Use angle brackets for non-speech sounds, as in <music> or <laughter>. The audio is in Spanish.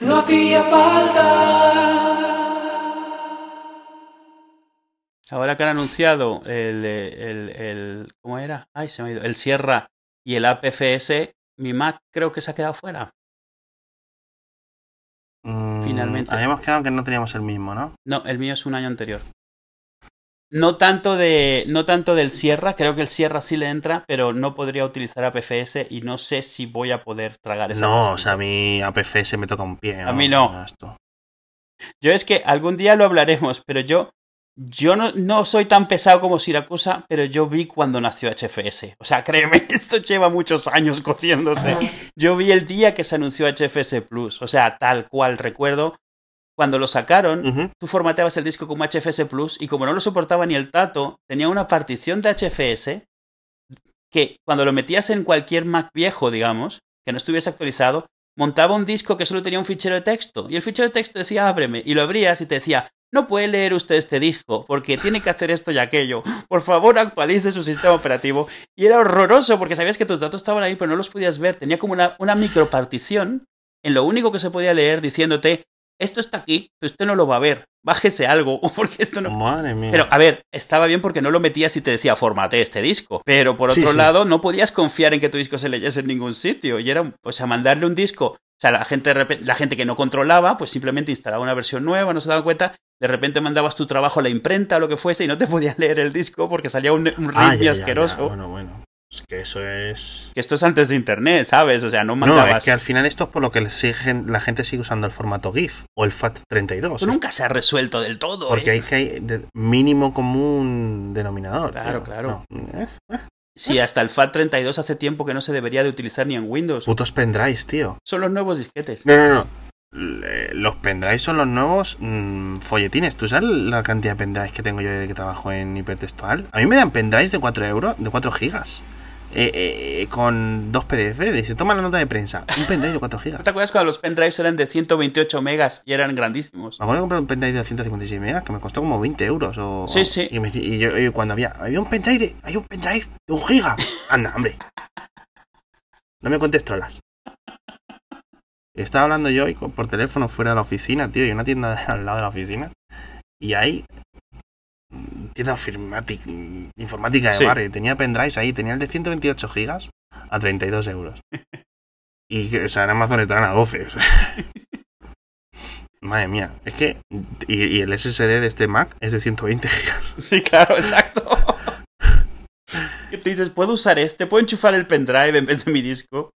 No hacía falta. Ahora que han anunciado el, el, el- ¿cómo era? Ay, se me ha ido. El Sierra y el APFS, mi Mac creo que se ha quedado fuera. Mm, Finalmente. Habíamos quedado que no teníamos el mismo, ¿no? No, el mío es un año anterior. No tanto de, no tanto del Sierra, creo que el Sierra sí le entra, pero no podría utilizar APFS y no sé si voy a poder tragar esa No, o sea, a mí APFS me toca un pie. A mí no. Esto. Yo es que algún día lo hablaremos, pero yo, yo no, no soy tan pesado como Siracusa, pero yo vi cuando nació HFS. O sea, créeme, <laughs> esto lleva muchos años cociéndose. Yo vi el día que se anunció HFS Plus. O sea, tal cual recuerdo. Cuando lo sacaron, tú formateabas el disco como HFS Plus y como no lo soportaba ni el tato, tenía una partición de HFS que cuando lo metías en cualquier Mac viejo, digamos, que no estuviese actualizado, montaba un disco que solo tenía un fichero de texto y el fichero de texto decía ábreme y lo abrías y te decía no puede leer usted este disco porque tiene que hacer esto y aquello. Por favor, actualice su sistema operativo. Y era horroroso porque sabías que tus datos estaban ahí, pero no los podías ver. Tenía como una, una micropartición en lo único que se podía leer diciéndote esto está aquí, pero usted no lo va a ver. Bájese algo, <laughs> porque esto no. Madre mía. Pero, a ver, estaba bien porque no lo metías y te decía, formate este disco. Pero por otro sí. lado, no podías confiar en que tu disco se leyese en ningún sitio. Y era, o sea, mandarle un disco. O sea, la gente, la gente que no controlaba, pues simplemente instalaba una versión nueva, no se daban cuenta. De repente mandabas tu trabajo a la imprenta o lo que fuese y no te <laughs> podías leer el disco porque salía un, un Ah, ritmo ya, ya, ya. asqueroso. Bueno, bueno. Es que eso es. Que esto es antes de internet, ¿sabes? O sea, no No, mandabas. es que al final esto es por lo que siguen- la gente sigue usando el formato GIF o el FAT32. Esto nunca se ha resuelto del todo. Porque ¿eh? hay que hay mínimo común denominador. Claro, claro. No, eh, Sí, hasta el FAT32 hace tiempo que no se debería de utilizar ni en Windows. Putos pendrives, tío. Son los nuevos disquetes. No, no, no. Los pendrives son los nuevos mm, folletines. ¿Tú sabes la cantidad de pendrives que tengo yo de que trabajo en hipertextual? A mí me dan pendrives de 4 euros, de 4 gigas. Eh, eh, con dos PDF. Dice, toma la nota de prensa. Un pendrive de 4 gigas. ¿No te acuerdas cuando los pendrives eran de 128 megas y eran grandísimos? Me acuerdo de comprar un pendrive de 156 megas que me costó como 20 euros. O, Sí, sí. Y, me dice- y yo y cuando había, había un pendrive de, hay un pendrive de un giga. Anda, hombre. No me cuentes trolas. Estaba hablando yo por teléfono fuera de la oficina, tío, y una tienda al lado de la oficina. Y ahí, tienda informática de Sí. barrio, tenía pendrives ahí, tenía el de 128 gigas a 32 euros. <laughs> Y, o sea, en Amazon estarán a 12. o sea. Madre mía, es que. Y, y el SSD de este Mac es de 120 gigas. Sí, claro, exacto. Y te dices, ¿puedo usar este? ¿Puedo enchufar el pendrive en vez de mi disco?